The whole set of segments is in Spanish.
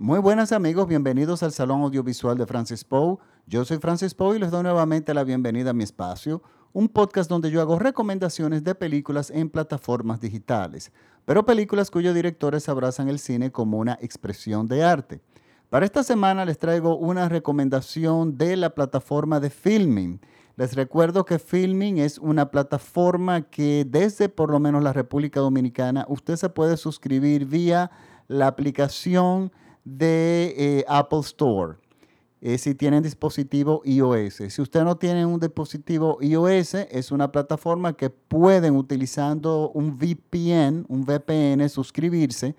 Muy buenas amigos, bienvenidos al Salón Audiovisual de Francis Poe. Yo soy Francis Poe y les doy nuevamente la bienvenida a mi espacio, un podcast donde yo hago recomendaciones de películas en plataformas digitales, pero películas cuyos directores abrazan el cine como una expresión de arte. Para esta semana les traigo una recomendación de la plataforma de Filming. Les recuerdo que Filming es una plataforma que desde por lo menos la República Dominicana usted se puede suscribir vía la aplicación de eh, Apple Store. Eh, si tienen dispositivo iOS. Si usted no tiene un dispositivo iOS, es una plataforma que pueden utilizando un VPN, un VPN, suscribirse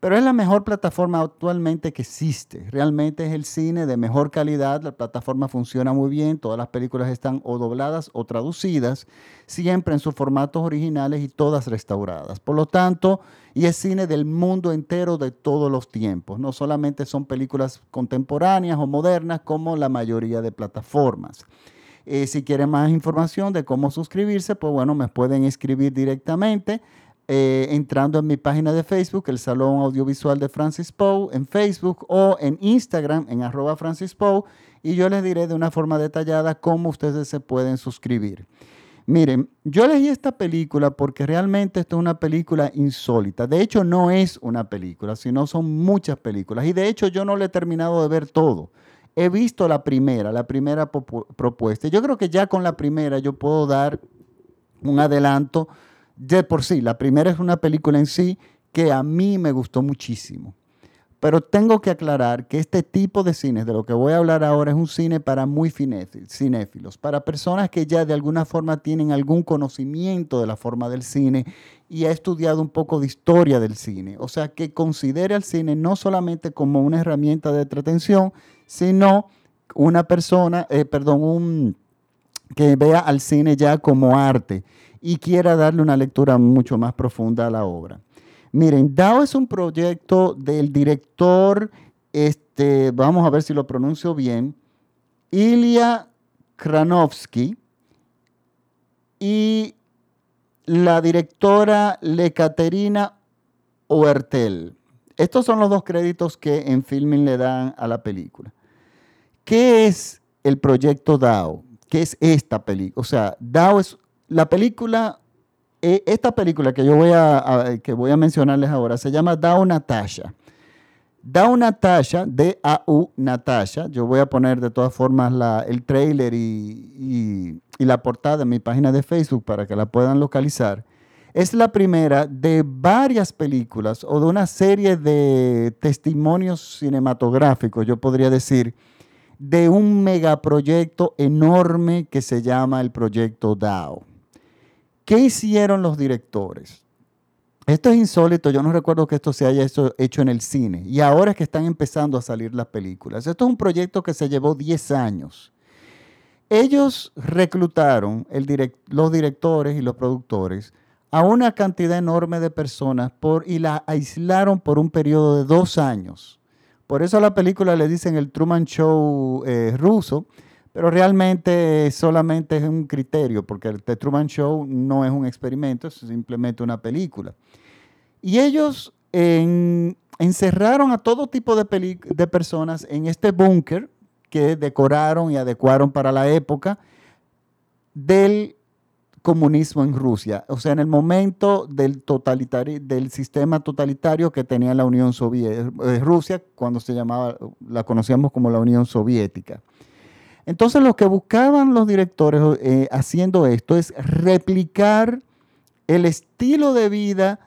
pero es la mejor plataforma actualmente que existe. Realmente es el cine de mejor calidad, la plataforma funciona muy bien, todas las películas están o dobladas o traducidas, siempre en sus formatos originales y todas restauradas. Por lo tanto, y es cine del mundo entero de todos los tiempos. No solamente son películas contemporáneas o modernas como la mayoría de plataformas. Eh, si quieren más información de cómo suscribirse, pues bueno, me pueden escribir directamente eh, entrando en mi página de Facebook, el Salón Audiovisual de Francis Poe, en Facebook o en Instagram, en arroba Francis Poe, y yo les diré de una forma detallada cómo ustedes se pueden suscribir. Miren, yo elegí esta película porque realmente esto es una película insólita. De hecho, no es una película, sino son muchas películas. Y de hecho, yo no le he terminado de ver todo. He visto la primera, la primera propuesta. Yo creo que ya con la primera yo puedo dar un adelanto de por sí, la primera es una película en sí que a mí me gustó muchísimo. Pero tengo que aclarar que este tipo de cine, de lo que voy a hablar ahora, es un cine para muy cinéfilos, para personas que ya de alguna forma tienen algún conocimiento de la forma del cine y ha estudiado un poco de historia del cine. O sea, que considere al cine no solamente como una herramienta de entretención, sino una persona, eh, perdón, un, que vea al cine ya como arte y quiera darle una lectura mucho más profunda a la obra. Miren, DAO es un proyecto del director, este, vamos a ver si lo pronuncio bien, Ilya Kranovsky y la directora Lekaterina Oertel. Estos son los dos créditos que en Filming le dan a la película. ¿Qué es el proyecto DAO? ¿Qué es esta película? O sea, DAO es la película, eh, esta película que yo voy a, que voy a mencionarles ahora se llama Dao Natasha. Dao Natasha, D-A-U Natasha. Yo voy a poner de todas formas el trailer y, y la portada en mi página de Facebook para que la puedan localizar. Es la primera de varias películas o de una serie de testimonios cinematográficos, yo podría decir, de un megaproyecto enorme que se llama el proyecto DAO. ¿Qué hicieron los directores? Esto es insólito, yo no recuerdo que esto se haya hecho, en el cine y ahora es que están empezando a salir las películas. Esto es un proyecto que se llevó 10 años. Ellos reclutaron los directores y los productores a una cantidad enorme de personas y la aislaron por un periodo de dos años. Por eso a la película le dicen el Truman Show eh, ruso, pero realmente solamente es un criterio, porque el The Truman Show no es un experimento, es simplemente una película. Y ellos encerraron a todo tipo de, de personas en este búnker que decoraron y adecuaron para la época del comunismo en Rusia, o sea, en el momento del, totalitario, del sistema totalitario que tenía la Unión Soviética, eh, Rusia, cuando se llamaba, la conocíamos como la Unión Soviética. Entonces lo que buscaban los directores eh, haciendo esto es replicar el estilo de vida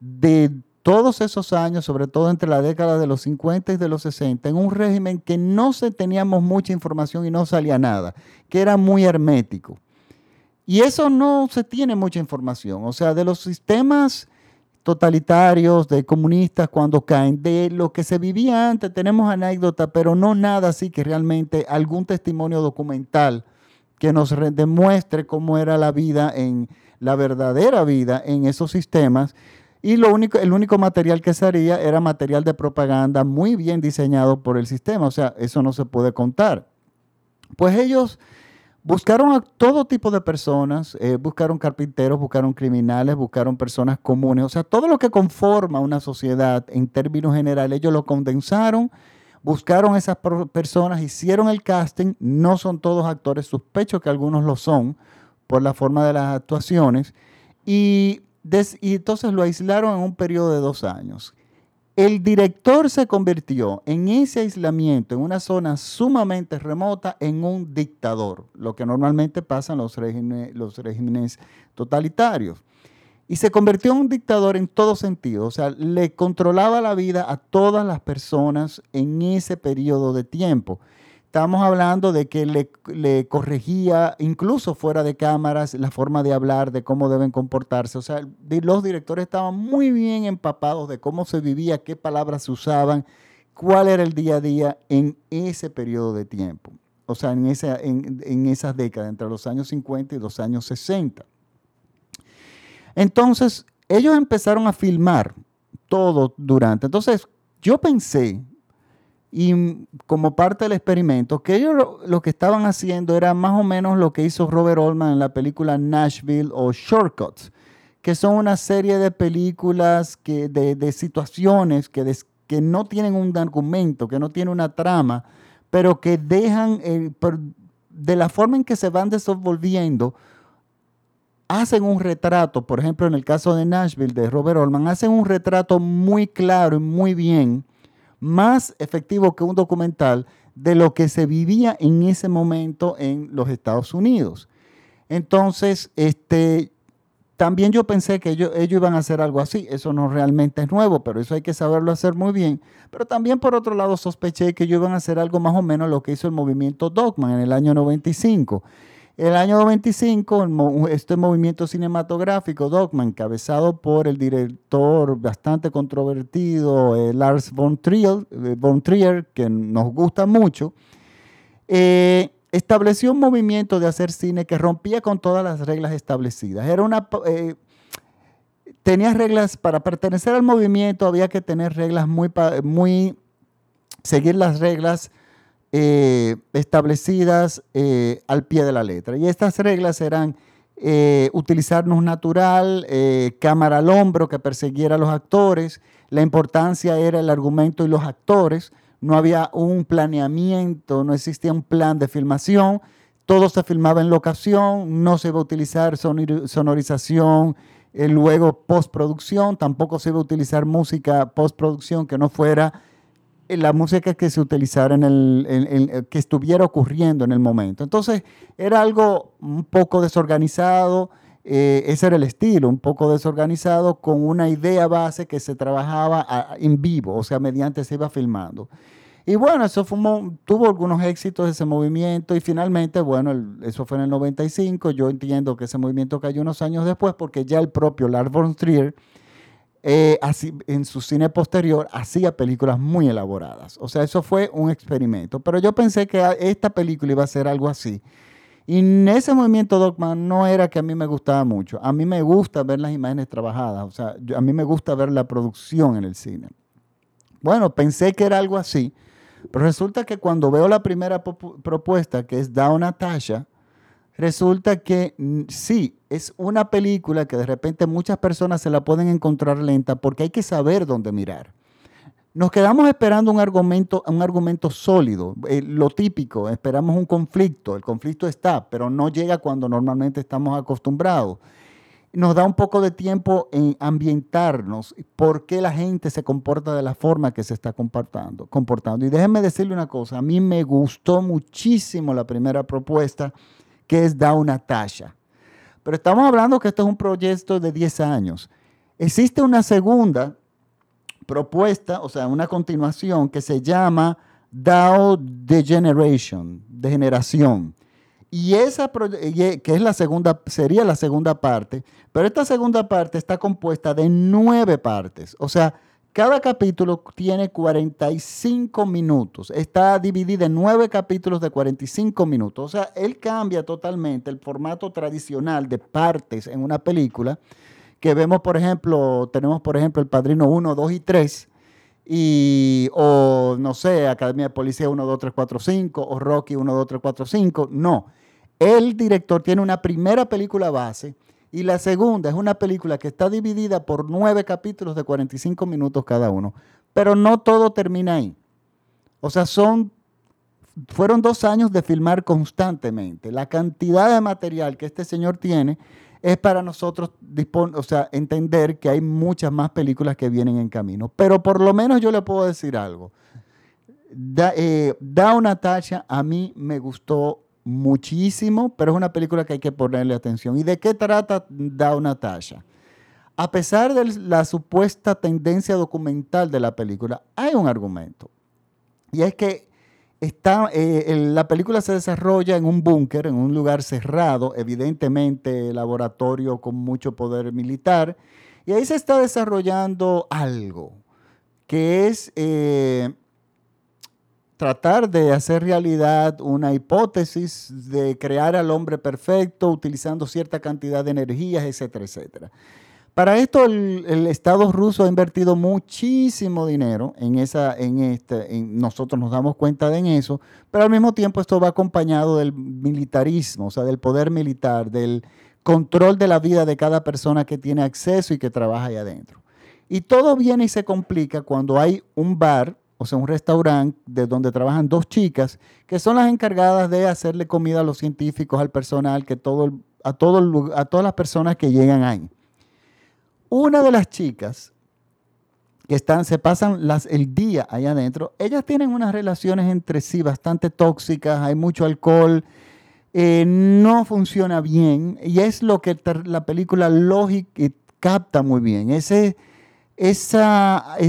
de todos esos años, sobre todo entre la década de los 50 y de los 60, en un régimen que no se teníamos mucha información y no salía nada, que era muy hermético. Y eso no se tiene mucha información. O sea, de los sistemas totalitarios, de comunistas cuando caen, de lo que se vivía antes, tenemos anécdotas, pero no nada así que realmente algún testimonio documental que nos demuestre cómo era la vida en la verdadera vida en esos sistemas. Y lo único, el único material que se haría era material de propaganda muy bien diseñado por el sistema. O sea, eso no se puede contar. Pues ellos Buscaron a todo tipo de personas, eh, buscaron carpinteros, buscaron criminales, buscaron personas comunes, o sea, todo lo que conforma una sociedad en términos generales, ellos lo condensaron, buscaron esas personas, hicieron el casting, no son todos actores, sospecho que algunos lo son por la forma de las actuaciones, y, y entonces lo aislaron en un periodo de dos años. El director se convirtió en ese aislamiento, en una zona sumamente remota, en un dictador, lo que normalmente pasa en los regímenes, totalitarios. Y se convirtió en un dictador en todo sentido, o sea, le controlaba la vida a todas las personas en ese periodo de tiempo. Estamos hablando de que le, corregía, incluso fuera de cámaras, la forma de hablar, de cómo deben comportarse. O sea, los directores estaban muy bien empapados de cómo se vivía, qué palabras se usaban, cuál era el día a día en ese periodo de tiempo. O sea, en, esa, en, en esas décadas, entre los años 50 y los años 60. Entonces, ellos empezaron a filmar todo durante. Entonces, yo pensé, y como parte del experimento, que ellos lo, que estaban haciendo era más o menos lo que hizo Robert Altman en la película Nashville o Shortcuts, que son una serie de películas que, de, situaciones que, que no tienen un argumento, que no tienen una trama, pero que dejan, de la forma en que se van desenvolviendo, hacen un retrato, por ejemplo, en el caso de Nashville de Robert Altman, hacen un retrato muy claro y muy bien más efectivo que un documental de lo que se vivía en ese momento en los Estados Unidos. Entonces, este, también yo pensé que ellos, ellos, iban a hacer algo así. Eso no realmente es nuevo, pero eso hay que saberlo hacer muy bien. Pero también, por otro lado, sospeché que ellos iban a hacer algo más o menos lo que hizo el movimiento Dogman en el año 95 el año 95, este movimiento cinematográfico, Dogma, encabezado por el director bastante controvertido eh, Lars von Trier, eh, von Trier, que nos gusta mucho, eh, estableció un movimiento de hacer cine que rompía con todas las reglas establecidas. Era una, tenía reglas, para pertenecer al movimiento había que tener reglas muy, muy seguir las reglas eh, establecidas eh, al pie de la letra. Y estas reglas eran eh, utilizarnos natural, cámara al hombro que persiguiera a los actores, la importancia era el argumento y los actores, no había un planeamiento, no existía un plan de filmación, todo se filmaba en locación, no se iba a utilizar sonorización, luego postproducción, tampoco se iba a utilizar música postproducción que no fuera la música que se utilizara en el, que estuviera ocurriendo en el momento. Entonces era algo un poco desorganizado, eh, ese era el estilo, un poco desorganizado con una idea base que se trabajaba en vivo, o sea, mediante se iba filmando. Y bueno, eso tuvo algunos éxitos ese movimiento y finalmente, bueno, eso fue en el 95, yo entiendo que ese movimiento cayó unos años después porque ya el propio Lars von Trier eh, así, en su cine posterior hacía películas muy elaboradas. O sea, eso fue un experimento. Pero yo pensé que esta película iba a ser algo así. Y en ese movimiento Dogman no era que a mí me gustaba mucho. A mí me gusta ver las imágenes trabajadas. O sea, a mí me gusta ver la producción en el cine. Bueno, pensé que era algo así. Pero resulta que cuando veo la primera propuesta, que es Down Natasha, resulta que mm, sí, es una película que de repente muchas personas se la pueden encontrar lenta porque hay que saber dónde mirar. Nos quedamos esperando un argumento, un argumento sólido, eh, lo típico, esperamos un conflicto, el conflicto está, pero no llega cuando normalmente estamos acostumbrados. Nos da un poco de tiempo en ambientarnos por qué la gente se comporta de la forma que se está comportando. comportando. Y déjenme decirle una cosa, a mí me gustó muchísimo la primera propuesta que es Da una Tasha. Pero estamos hablando que esto es un proyecto de 10 años. Existe una segunda propuesta, o sea, una continuación que se llama DAO Degeneration, degeneración. Y esa que es la segunda, sería la segunda parte, pero esta segunda parte está compuesta de nueve partes. O sea, cada capítulo tiene 45 minutos. Está dividido en nueve capítulos de 45 minutos. O sea, él cambia totalmente el formato tradicional de partes en una película que vemos, por ejemplo, tenemos, por ejemplo, El Padrino 1, 2 y 3, y, o no sé, Academia de Policía 1, 2, 3, 4, 5, o Rocky 1, 2, 3, 4, 5. No. el director tiene una primera película base y la segunda es una película que está dividida por nueve capítulos de 45 minutos cada uno. Pero no todo termina ahí. O sea, son, fueron dos años de filmar constantemente. La cantidad de material que este señor tiene es para nosotros o sea, entender que hay muchas más películas que vienen en camino. Pero por lo menos yo le puedo decir algo. Da, eh, da una tacha a mí me gustó muchísimo, pero es una película que hay que ponerle atención. ¿Y de qué trata Da una tacha? A pesar de la supuesta tendencia documental de la película, hay un argumento. Y es que está, eh, la película se desarrolla en un búnker, en un lugar cerrado, evidentemente laboratorio con mucho poder militar, y ahí se está desarrollando algo, que es eh, tratar de hacer realidad una hipótesis de crear al hombre perfecto utilizando cierta cantidad de energías, etcétera, etcétera. Para esto el, Estado ruso ha invertido muchísimo dinero en esa, en este, nosotros nos damos cuenta de eso, pero al mismo tiempo esto va acompañado del militarismo, o sea, del poder militar, del control de la vida de cada persona que tiene acceso y que trabaja ahí adentro. Y todo viene y se complica cuando hay un bar, o sea, un restaurante de donde trabajan dos chicas que son las encargadas de hacerle comida a los científicos, al personal, que todo, a, todo, a todas las personas que llegan ahí. Una de las chicas que están, se pasan las, el día allá adentro, ellas tienen unas relaciones entre sí bastante tóxicas, hay mucho alcohol, eh, no funciona bien, y es lo que la película Logic capta muy bien, ese, ese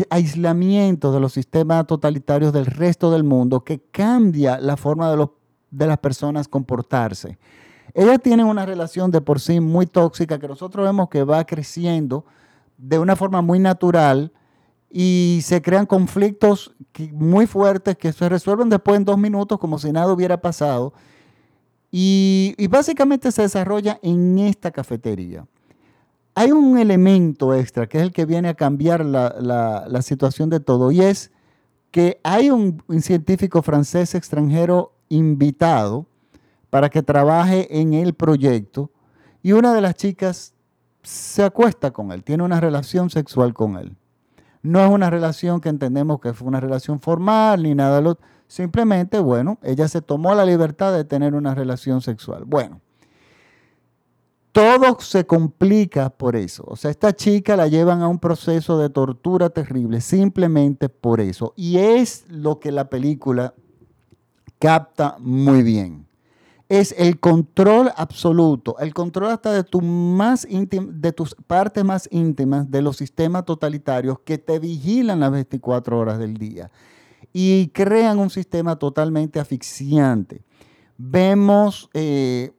aislamiento de los sistemas totalitarios del resto del mundo que cambia la forma de, las personas comportarse. Ellas tienen una relación de por sí muy tóxica que nosotros vemos que va creciendo de una forma muy natural y se crean conflictos muy fuertes que se resuelven después en dos minutos como si nada hubiera pasado. Y, básicamente se desarrolla en esta cafetería. Hay un elemento extra que es el que viene a cambiar la, situación de todo y es que hay un científico francés extranjero invitado para que trabaje en el proyecto y una de las chicas se acuesta con él, tiene una relación sexual con él. No es una relación que entendemos que fue una relación formal ni nada lo simplemente, bueno, ella se tomó la libertad de tener una relación sexual. Bueno, todo se complica por eso. O sea, esta chica la llevan a un proceso de tortura terrible simplemente por eso. Y es lo que la película capta muy bien es el control absoluto, el control hasta de, tu más de tus partes más íntimas de los sistemas totalitarios que te vigilan las 24 horas del día y crean un sistema totalmente asfixiante. Vemos, eh,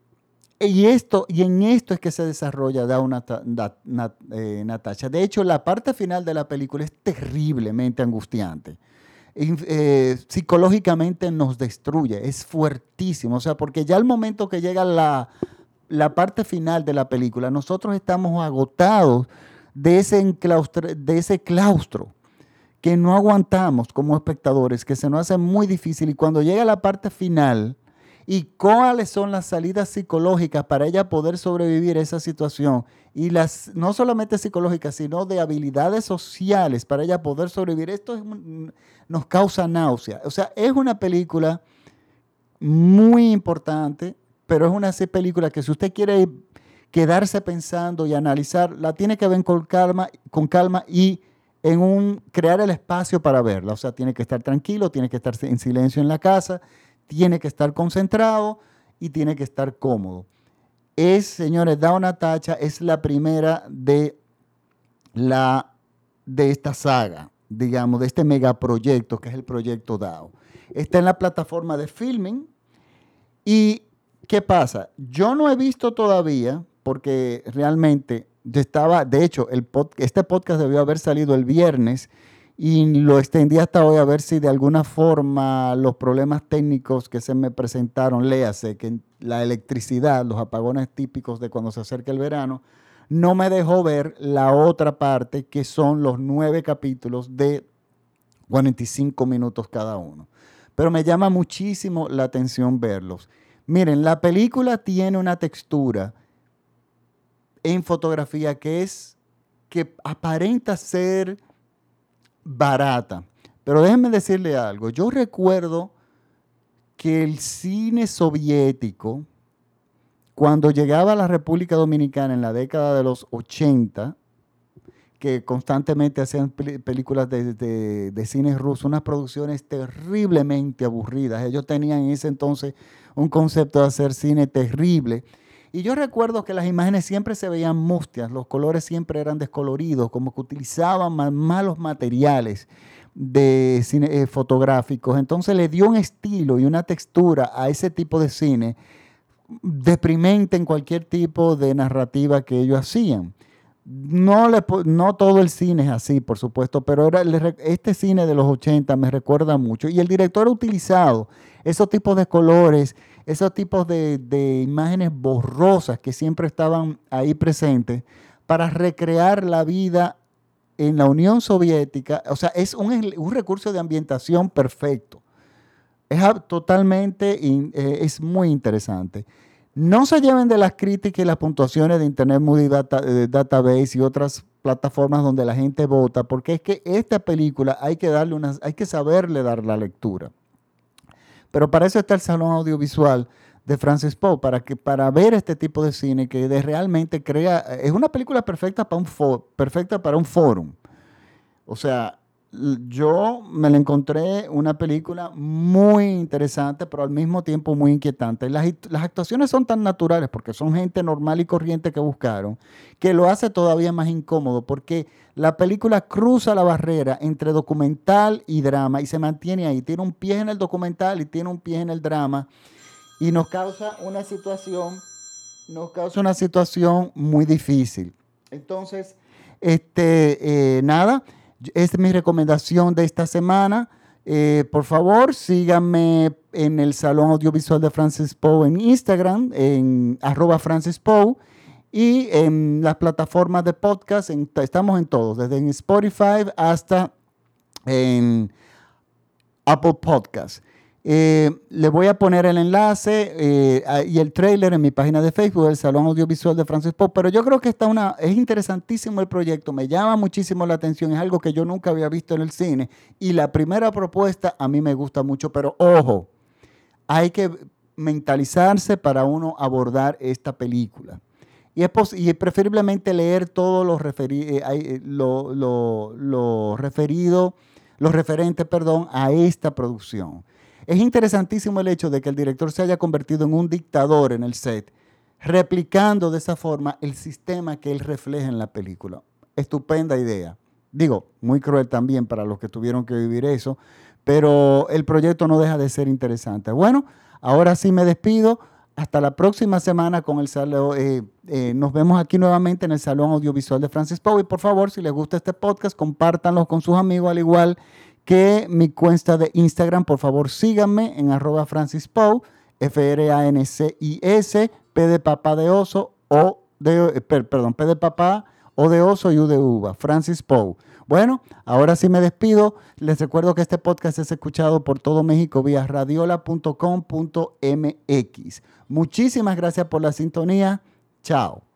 y, esto, y en esto es que se desarrolla eh, Natasha. De hecho, la parte final de la película es terriblemente angustiante. Eh, psicológicamente nos destruye, es fuertísimo, o sea, porque ya al momento que llega la, parte final de la película, nosotros estamos agotados de ese, de ese claustro que no aguantamos como espectadores, que se nos hace muy difícil y cuando llega la parte final, y cuáles son las salidas psicológicas para ella poder sobrevivir a esa situación y las no solamente psicológicas, sino de habilidades sociales para ella poder sobrevivir. Esto nos causa náusea. O sea, es una película muy importante, pero es una película que si usted quiere quedarse pensando y analizar, la tiene que ver con calma, con calma y en un crear el espacio para verla. O sea, tiene que estar tranquilo, tiene que estar en silencio en la casa, tiene que estar concentrado y tiene que estar cómodo. Es, señores, da una tacha, es la primera de, la, de esta saga, digamos, de este megaproyecto que es el proyecto DAO. Está en la plataforma de filming. ¿Y qué pasa? Yo no he visto todavía, porque realmente estaba, de hecho, este podcast debió haber salido el viernes y lo extendí hasta hoy a ver si de alguna forma los problemas técnicos que se me presentaron, léase que la electricidad, los apagones típicos de cuando se acerca el verano, no me dejó ver la otra parte que son los nueve capítulos de 45 minutos cada uno. Pero me llama muchísimo la atención verlos. Miren, la película tiene una textura en fotografía que es que aparenta ser barata. Pero déjenme decirle algo. Yo recuerdo que el cine soviético, cuando llegaba a la República Dominicana en la década de los 80, que constantemente hacían películas de, de, cine ruso, unas producciones terriblemente aburridas. Ellos tenían en ese entonces un concepto de hacer cine terrible. Y yo recuerdo que las imágenes siempre se veían mustias, los colores siempre eran descoloridos, como que utilizaban malos materiales de cine, eh, fotográficos. Entonces le dio un estilo y una textura a ese tipo de cine deprimente en cualquier tipo de narrativa que ellos hacían. No, no todo el cine es así, por supuesto, pero era, este cine de los 80 me recuerda mucho. Y el director ha utilizado esos tipos de colores, esos tipos de, de imágenes borrosas que siempre estaban ahí presentes para recrear la vida en la Unión Soviética. O sea, es un, un recurso de ambientación perfecto. Es totalmente, eh, es muy interesante. No se lleven de las críticas y las puntuaciones de Internet Movie eh, Database y otras plataformas donde la gente vota, porque es que esta película hay que darle unas, hay que saberle dar la lectura. Pero para eso está el Salón Audiovisual de Francis Poe, para, que, para ver este tipo de cine que de realmente crea, es una película perfecta para un, perfecta para un fórum. O sea, yo me la encontré una película muy interesante, pero al mismo tiempo muy inquietante. Las, las, actuaciones son tan naturales, porque son gente normal y corriente que buscaron, que lo hace todavía más incómodo, porque la película cruza la barrera entre documental y drama y se mantiene ahí. Tiene un pie en el documental y tiene un pie en el drama y nos causa una situación, nos causa una situación muy difícil. Entonces, este, eh, nada. Es mi recomendación de esta semana. Eh, por favor, síganme en el Salón Audiovisual de Francis Poe en Instagram, en arroba Francis Poe, y en las plataformas de podcast, estamos en todos, desde en Spotify hasta en Apple Podcasts. Eh, le voy a poner el enlace eh, y el trailer en mi página de Facebook del Salón Audiovisual de Francis Pope, pero yo creo que está una, es interesantísimo el proyecto, me llama muchísimo la atención, es algo que yo nunca había visto en el cine y la primera propuesta a mí me gusta mucho, pero ojo, hay que mentalizarse para uno abordar esta película. Y es, y preferiblemente leer todo lo, eh, lo, lo, lo referido, los referentes, perdón, a esta producción. Es interesantísimo el hecho de que el director se haya convertido en un dictador en el set, replicando de esa forma el sistema que él refleja en la película. Estupenda idea. Digo, muy cruel también para los que tuvieron que vivir eso, pero el proyecto no deja de ser interesante. Bueno, ahora sí me despido. Hasta la próxima semana con el salón. Eh, eh, nos vemos aquí nuevamente en el Salón Audiovisual de Francis Poe. Y por favor, si les gusta este podcast, compártanlo con sus amigos, al igual que mi cuenta de Instagram, por favor síganme en arroba Francis F-R-A-N-C-I-S, P de papá de oso, o de, eh, perdón, P de papá, O de oso y U de uva, Francis Poe. Bueno, ahora sí me despido. Les recuerdo que este podcast es escuchado por todo México vía radiola.com.mx. Muchísimas gracias por la sintonía. Chao.